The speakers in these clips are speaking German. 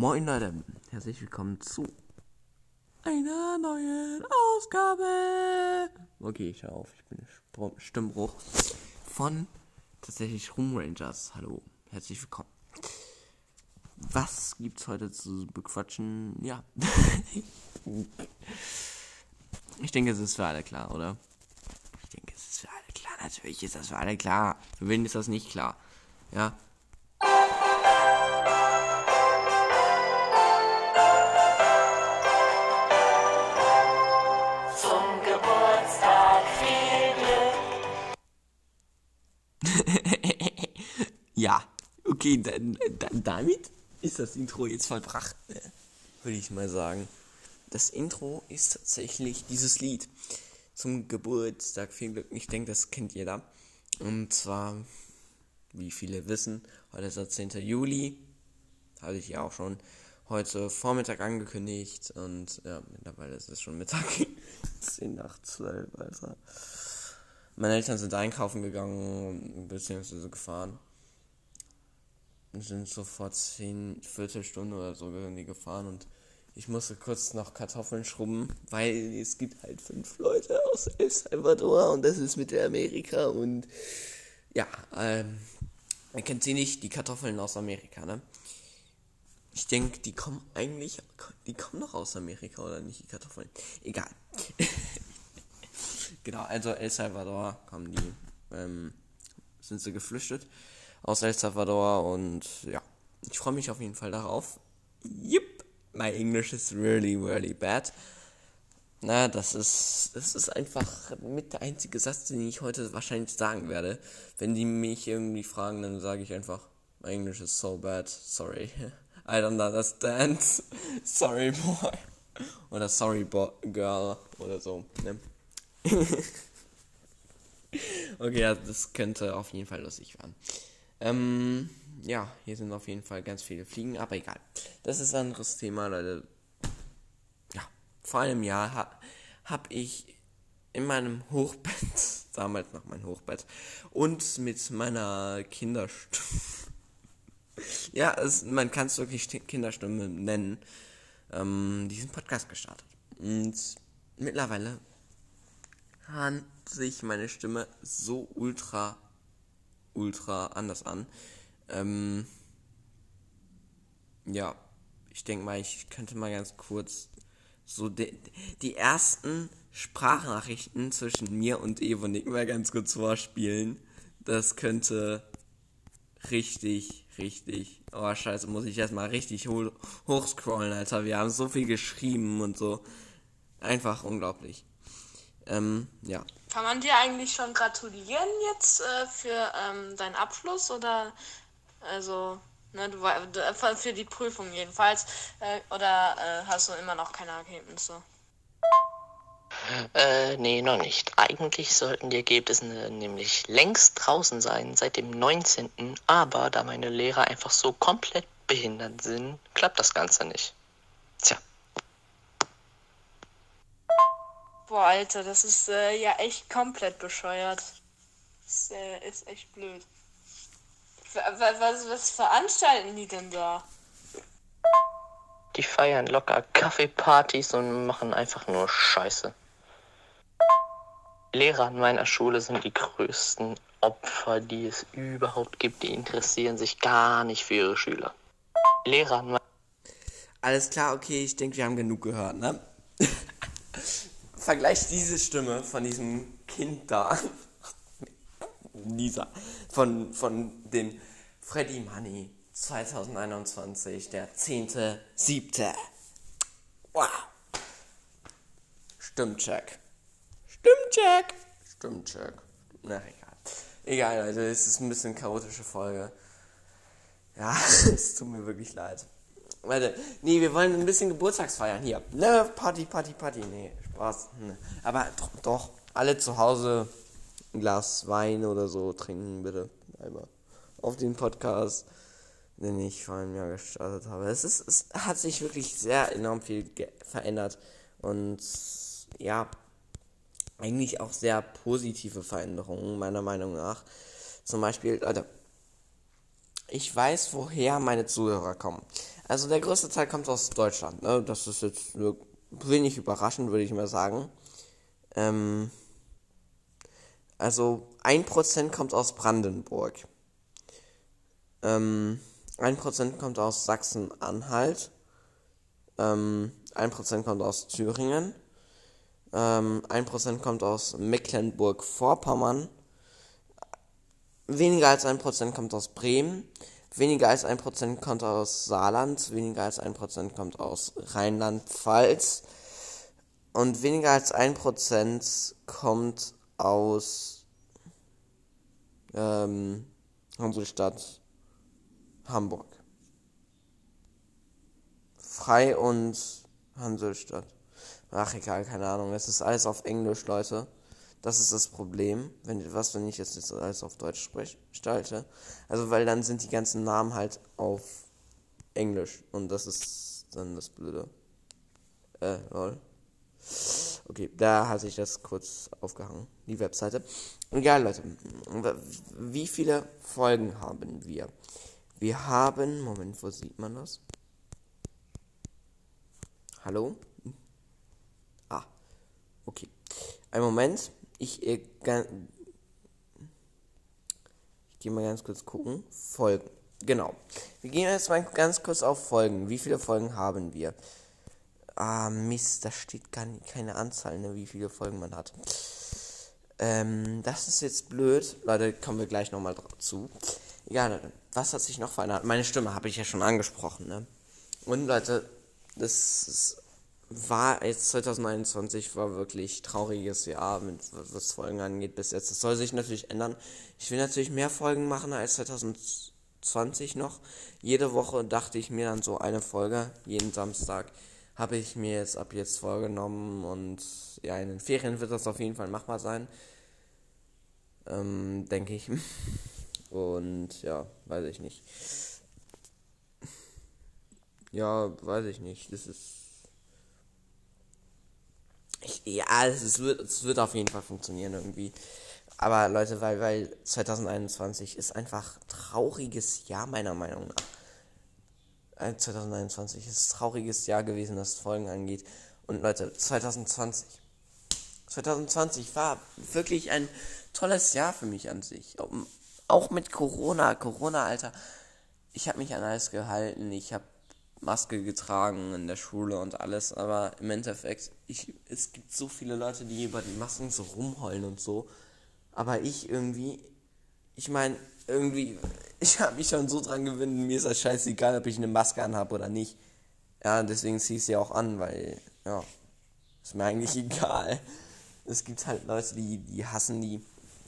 Moin Leute, herzlich willkommen zu einer neuen Ausgabe. Okay, ich hör auf, ich bin Stimmbruch von tatsächlich Room Rangers. Hallo, herzlich willkommen. Was gibt's heute zu bequatschen? Ja. ich denke, es ist für alle klar, oder? Ich denke, es ist für alle klar. Natürlich ist das für alle klar. Für wen ist das nicht klar? Ja, okay, dann, dann, damit ist das Intro jetzt vollbracht, ne? würde ich mal sagen. Das Intro ist tatsächlich dieses Lied zum Geburtstag. Viel Glück, ich denke, das kennt jeder. Und zwar, wie viele wissen, heute ist der 10. Juli. Hatte ich ja auch schon heute Vormittag angekündigt. Und ja, mittlerweile ist es schon Mittag. 10 nach 12, Alter. Meine Eltern sind einkaufen gegangen, beziehungsweise gefahren. Sind sofort 10, Viertelstunde oder so irgendwie gefahren und ich musste kurz noch Kartoffeln schrubben, weil es gibt halt fünf Leute aus El Salvador und das ist Mittelamerika und ja, ähm, man kennt sie nicht, die Kartoffeln aus Amerika, ne? Ich denke, die kommen eigentlich, die kommen noch aus Amerika oder nicht, die Kartoffeln? Egal. Genau, also El Salvador kommen die, ähm, sind sie geflüchtet aus El Salvador und ja, ich freue mich auf jeden Fall darauf. Yep, my English is really, really bad. Na, das ist, das ist einfach mit der einzige Satz, den ich heute wahrscheinlich sagen werde. Wenn die mich irgendwie fragen, dann sage ich einfach, my English is so bad, sorry. I don't understand. sorry boy. Oder sorry boy, girl oder so. Ne? okay, ja, das könnte auf jeden Fall lustig werden. Ähm, ja, hier sind auf jeden Fall ganz viele Fliegen, aber egal. Das ist ein anderes Thema, Leute. Ja, vor einem Jahr ha habe ich in meinem Hochbett, damals noch mein Hochbett, und mit meiner Kinderstimme, ja, es, man kann es wirklich Kinderstimme nennen, ähm, diesen Podcast gestartet. Und mittlerweile hört sich meine Stimme so ultra, ultra anders an. Ähm, ja, ich denke mal, ich könnte mal ganz kurz so de, die ersten Sprachnachrichten zwischen mir und Evonik mal ganz kurz vorspielen. Das könnte richtig, richtig. Oh, scheiße, muss ich erstmal richtig ho hochscrollen, Alter. Wir haben so viel geschrieben und so. Einfach unglaublich. Ähm, ja. Kann man dir eigentlich schon gratulieren jetzt äh, für ähm, deinen Abschluss oder also ne, du äh, für die Prüfung jedenfalls äh, oder äh, hast du immer noch keine Ergebnisse? Äh, nee, noch nicht. Eigentlich sollten die Ergebnisse nämlich längst draußen sein, seit dem 19. Aber da meine Lehrer einfach so komplett behindert sind, klappt das Ganze nicht. Boah, Alter, das ist äh, ja echt komplett bescheuert. Das äh, ist echt blöd. Was, was, was veranstalten die denn da? Die feiern locker Kaffeepartys und machen einfach nur Scheiße. Die Lehrer an meiner Schule sind die größten Opfer, die es überhaupt gibt. Die interessieren sich gar nicht für ihre Schüler. Lehrer an meiner Alles klar, okay, ich denke, wir haben genug gehört, ne? Vergleich diese Stimme von diesem Kind da. Lisa. Von, von dem Freddy Money 2021, der 10.7. Wow. Stimmcheck. Stimmcheck. Stimmcheck. Na egal. Egal, Leute, es ist ein bisschen chaotische Folge. Ja, es tut mir wirklich leid. Warte, nee, wir wollen ein bisschen Geburtstagsfeiern hier. Ne, Party, Party, Party. Nee, Spaß. Ne. Aber doch, doch, alle zu Hause ein Glas Wein oder so trinken, bitte. Einmal. Auf den Podcast, den ich vor einem Jahr gestartet habe. Es, ist, es hat sich wirklich sehr enorm viel verändert. Und ja, eigentlich auch sehr positive Veränderungen, meiner Meinung nach. Zum Beispiel, Leute, ich weiß, woher meine Zuhörer kommen. Also der größte Teil kommt aus Deutschland. Ne? Das ist jetzt wenig überraschend, würde ich mal sagen. Ähm, also 1% kommt aus Brandenburg. Ähm, 1% kommt aus Sachsen-Anhalt. Ähm, 1% kommt aus Thüringen. Ähm, 1% kommt aus Mecklenburg-Vorpommern. Weniger als 1% kommt aus Bremen. Weniger als 1% kommt aus Saarland. Weniger als 1% kommt aus Rheinland-Pfalz. Und weniger als 1% kommt aus ähm, Hansestadt Hamburg. Frei und Hansestadt. Ach egal, keine Ahnung. Es ist alles auf Englisch, Leute. Das ist das Problem, wenn was, wenn ich jetzt, alles auf Deutsch spreche, stalte. Also weil dann sind die ganzen Namen halt auf Englisch und das ist dann das Blöde. Äh, lol. Okay, da hatte ich das kurz aufgehangen, die Webseite. Egal, Leute. Wie viele Folgen haben wir? Wir haben, Moment, wo sieht man das? Hallo? Ah, okay. Ein Moment. Ich, äh, ich gehe mal ganz kurz gucken. Folgen. Genau. Wir gehen jetzt mal ganz kurz auf Folgen. Wie viele Folgen haben wir? Ah, Mist, da steht gar nicht, keine Anzahl, ne, wie viele Folgen man hat. Ähm, das ist jetzt blöd. Leute, kommen wir gleich nochmal zu. Egal, Leute. Was hat sich noch verändert? Meine Stimme habe ich ja schon angesprochen, ne? Und Leute, das ist war jetzt 2021 war wirklich trauriges Jahr, mit, was Folgen angeht bis jetzt. Das soll sich natürlich ändern. Ich will natürlich mehr Folgen machen als 2020 noch. Jede Woche dachte ich mir dann so eine Folge, jeden Samstag habe ich mir jetzt ab jetzt vorgenommen und ja, in den Ferien wird das auf jeden Fall machbar sein. Ähm, denke ich. Und ja, weiß ich nicht. Ja, weiß ich nicht. Das ist ich, ja, es wird, es wird auf jeden Fall funktionieren irgendwie. Aber Leute, weil, weil 2021 ist einfach trauriges Jahr, meiner Meinung nach. 2021 äh, ist ein trauriges Jahr gewesen, was Folgen angeht. Und Leute, 2020. 2020 war wirklich ein tolles Jahr für mich an sich. Auch mit Corona. Corona, Alter. Ich habe mich an alles gehalten. Ich habe Maske getragen in der Schule und alles, aber im Endeffekt, ich, es gibt so viele Leute, die über die Masken so rumheulen und so. Aber ich irgendwie, ich meine, irgendwie, ich habe mich schon so dran gewöhnt, mir ist das scheißegal, ob ich eine Maske anhabe oder nicht. Ja, deswegen ziehe ich sie auch an, weil, ja, ist mir eigentlich egal. Es gibt halt Leute, die, die hassen die.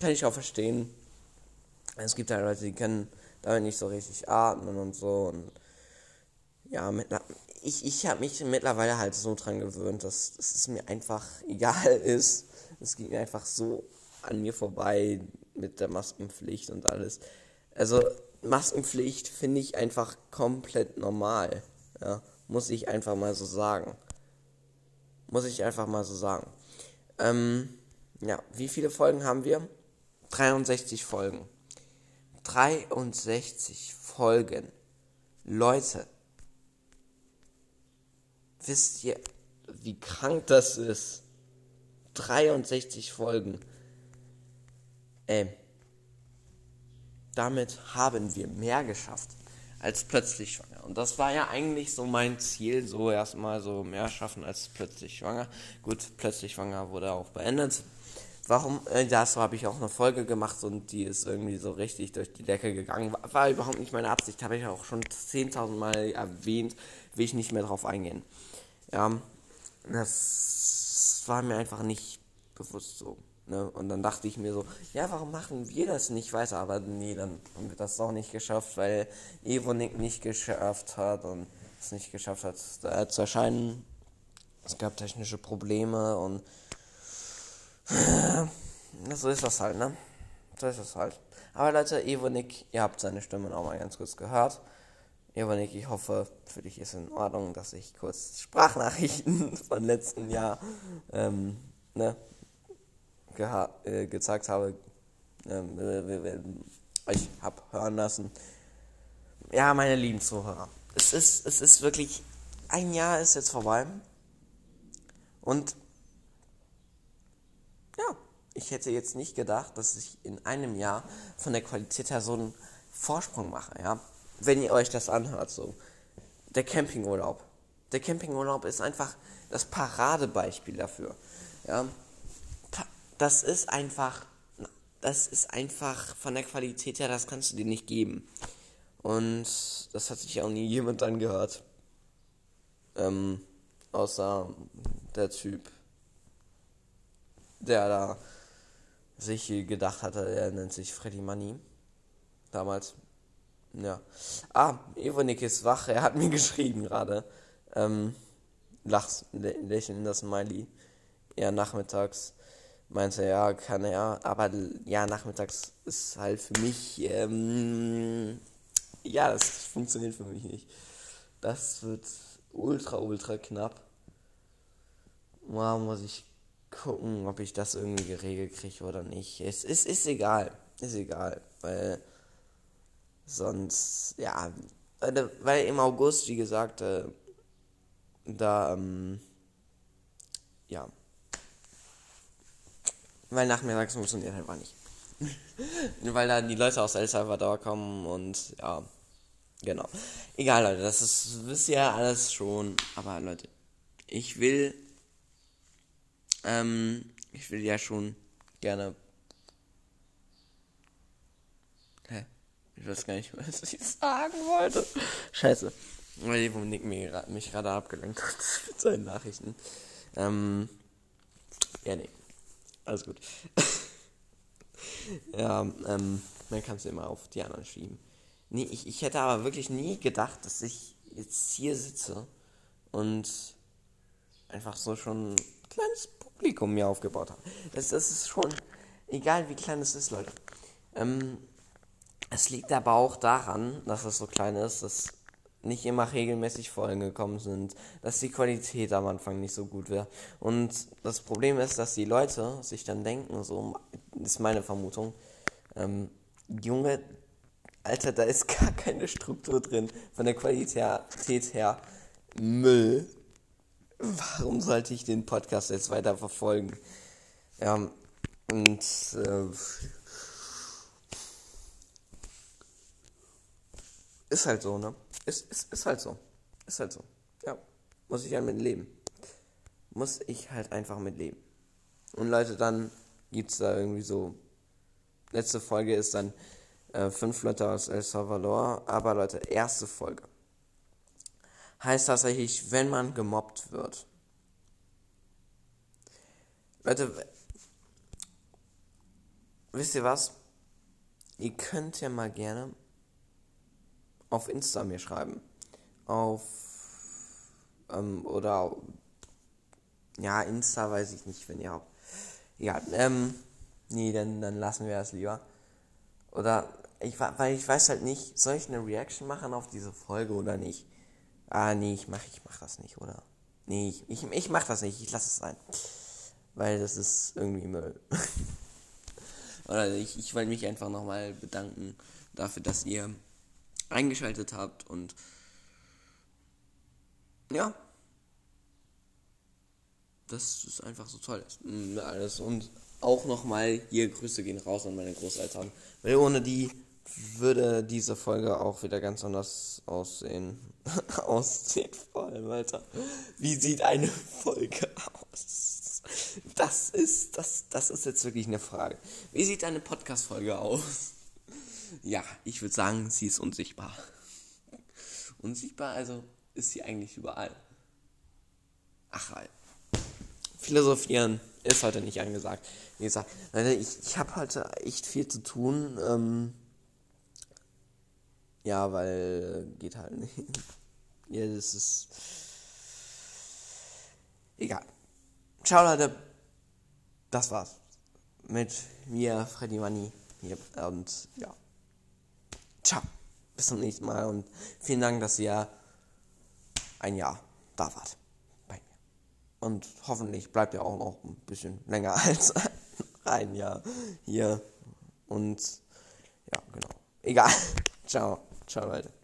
Kann ich auch verstehen. Es gibt halt Leute, die können damit nicht so richtig atmen und so und ja, mit, ich, ich habe mich mittlerweile halt so dran gewöhnt, dass, dass es mir einfach egal ist. Es ging einfach so an mir vorbei mit der Maskenpflicht und alles. Also Maskenpflicht finde ich einfach komplett normal. Ja, muss ich einfach mal so sagen. Muss ich einfach mal so sagen. Ähm, ja, wie viele Folgen haben wir? 63 Folgen. 63 Folgen. Leute, Wisst ihr, wie krank das ist? 63 Folgen. Ey. Damit haben wir mehr geschafft als plötzlich schwanger. Und das war ja eigentlich so mein Ziel, so erstmal so mehr schaffen als plötzlich schwanger. Gut, plötzlich schwanger wurde auch beendet. Warum? Äh, dazu habe ich auch eine Folge gemacht und die ist irgendwie so richtig durch die Decke gegangen. War, war überhaupt nicht meine Absicht, habe ich auch schon 10.000 Mal erwähnt, will ich nicht mehr drauf eingehen. Ja, das war mir einfach nicht bewusst so. Ne? Und dann dachte ich mir so, ja, warum machen wir das nicht weiter? Aber nee, dann haben wir das auch nicht geschafft, weil Evonik nicht geschafft hat und es nicht geschafft hat, da zu erscheinen. Es gab technische Probleme und so ist das halt, ne? So ist das halt. Aber Leute, Evonik, ihr habt seine Stimmen auch mal ganz kurz gehört. Evonik, ich hoffe, für dich ist in Ordnung, dass ich kurz Sprachnachrichten von letzten Jahr ähm, ne, äh, gezeigt habe, ähm, ich habe hören lassen. Ja, meine lieben Zuhörer, es ist, es ist wirklich, ein Jahr ist jetzt vorbei. Und ja, ich hätte jetzt nicht gedacht, dass ich in einem Jahr von der Qualität her so einen Vorsprung mache, ja. Wenn ihr euch das anhört, so. Der Campingurlaub. Der Campingurlaub ist einfach das Paradebeispiel dafür, ja. Das ist einfach, das ist einfach von der Qualität her, das kannst du dir nicht geben. Und das hat sich auch nie jemand angehört. Ähm, außer der Typ, der da sich gedacht hatte, er nennt sich Freddy Money. Damals. Ja. Ah, Evonik ist wach, er hat mir geschrieben gerade. Ähm, lachs, lächeln das Smiley. Ja, nachmittags meinte ja, kann er, aber ja, nachmittags ist halt für mich, ähm, ja, das funktioniert für mich nicht. Das wird ultra, ultra knapp. Mal muss ich gucken, ob ich das irgendwie geregelt kriege oder nicht. Es ist, ist egal. Ist egal. Weil sonst, ja, weil im August, wie gesagt, äh, da, ähm, ja. Weil nachmittags funktioniert halt einfach nicht. weil da die Leute aus El Salvador kommen und ja. Genau. Egal, Leute, das ist, wisst ihr alles schon. Aber Leute, ich will ähm, ich will ja schon gerne. Hä? Ich weiß gar nicht, was ich sagen wollte. Scheiße. Weil die Nick mich gerade abgelenkt hat mit seinen Nachrichten. Ähm, ja, nee. Alles gut. ja, ähm, man kann es immer auf die anderen schieben. Nee, ich, ich hätte aber wirklich nie gedacht, dass ich jetzt hier sitze und einfach so schon ein kleines Publikum mir aufgebaut habe. Das, das ist schon, egal wie klein es ist, Leute. Ähm, es liegt aber auch daran, dass es so klein ist, dass nicht immer regelmäßig Folgen gekommen sind, dass die Qualität am Anfang nicht so gut wäre. Und das Problem ist, dass die Leute sich dann denken, so ist meine Vermutung, ähm, Junge, Alter, da ist gar keine Struktur drin, von der Qualität her Müll. Warum sollte ich den Podcast jetzt weiter verfolgen? Ja, und äh, ist halt so, ne? Ist, ist, ist halt so. Ist halt so. Ja. Muss ich halt mit leben. Muss ich halt einfach mit leben. Und Leute, dann gibt's da irgendwie so. Letzte Folge ist dann äh, fünf Leute aus El Salvador. Aber Leute, erste Folge heißt tatsächlich, wenn man gemobbt wird. Leute, wisst ihr was? Ihr könnt ja mal gerne auf Insta mir schreiben. Auf ähm, oder ja, Insta weiß ich nicht, wenn ihr habt. Ja, ähm, nee, dann, dann lassen wir das lieber. Oder ich weil ich weiß halt nicht, soll ich eine Reaction machen auf diese Folge oder nicht? Ah, nee, ich mach, ich mach das nicht, oder? Nee, ich, ich, ich mach das nicht, ich lass es sein. Weil das ist irgendwie Müll. oder ich, ich wollte mich einfach nochmal bedanken dafür, dass ihr eingeschaltet habt und ja, das ist einfach so toll. Mm, alles und auch nochmal hier Grüße gehen raus an meine Großeltern, weil ohne die würde diese Folge auch wieder ganz anders aussehen. aussehen vor allem, Alter. Wie sieht eine Folge aus? Das ist, das, das ist jetzt wirklich eine Frage. Wie sieht eine Podcast-Folge aus? Ja, ich würde sagen, sie ist unsichtbar. Unsichtbar, also ist sie eigentlich überall. Ach, halt. Philosophieren ist heute nicht angesagt. Wie gesagt, ich, ich habe heute echt viel zu tun. Ähm, ja, weil geht halt nicht. ja, das ist. Egal. Ciao, Leute. Das war's. Mit mir, Freddy Money. Hier. Und ja. Ciao. Bis zum nächsten Mal und vielen Dank, dass ihr ein Jahr da wart. Bei mir. Und hoffentlich bleibt ihr auch noch ein bisschen länger als ein Jahr hier. Und ja, genau. Egal. Ciao. Ciao, Leute.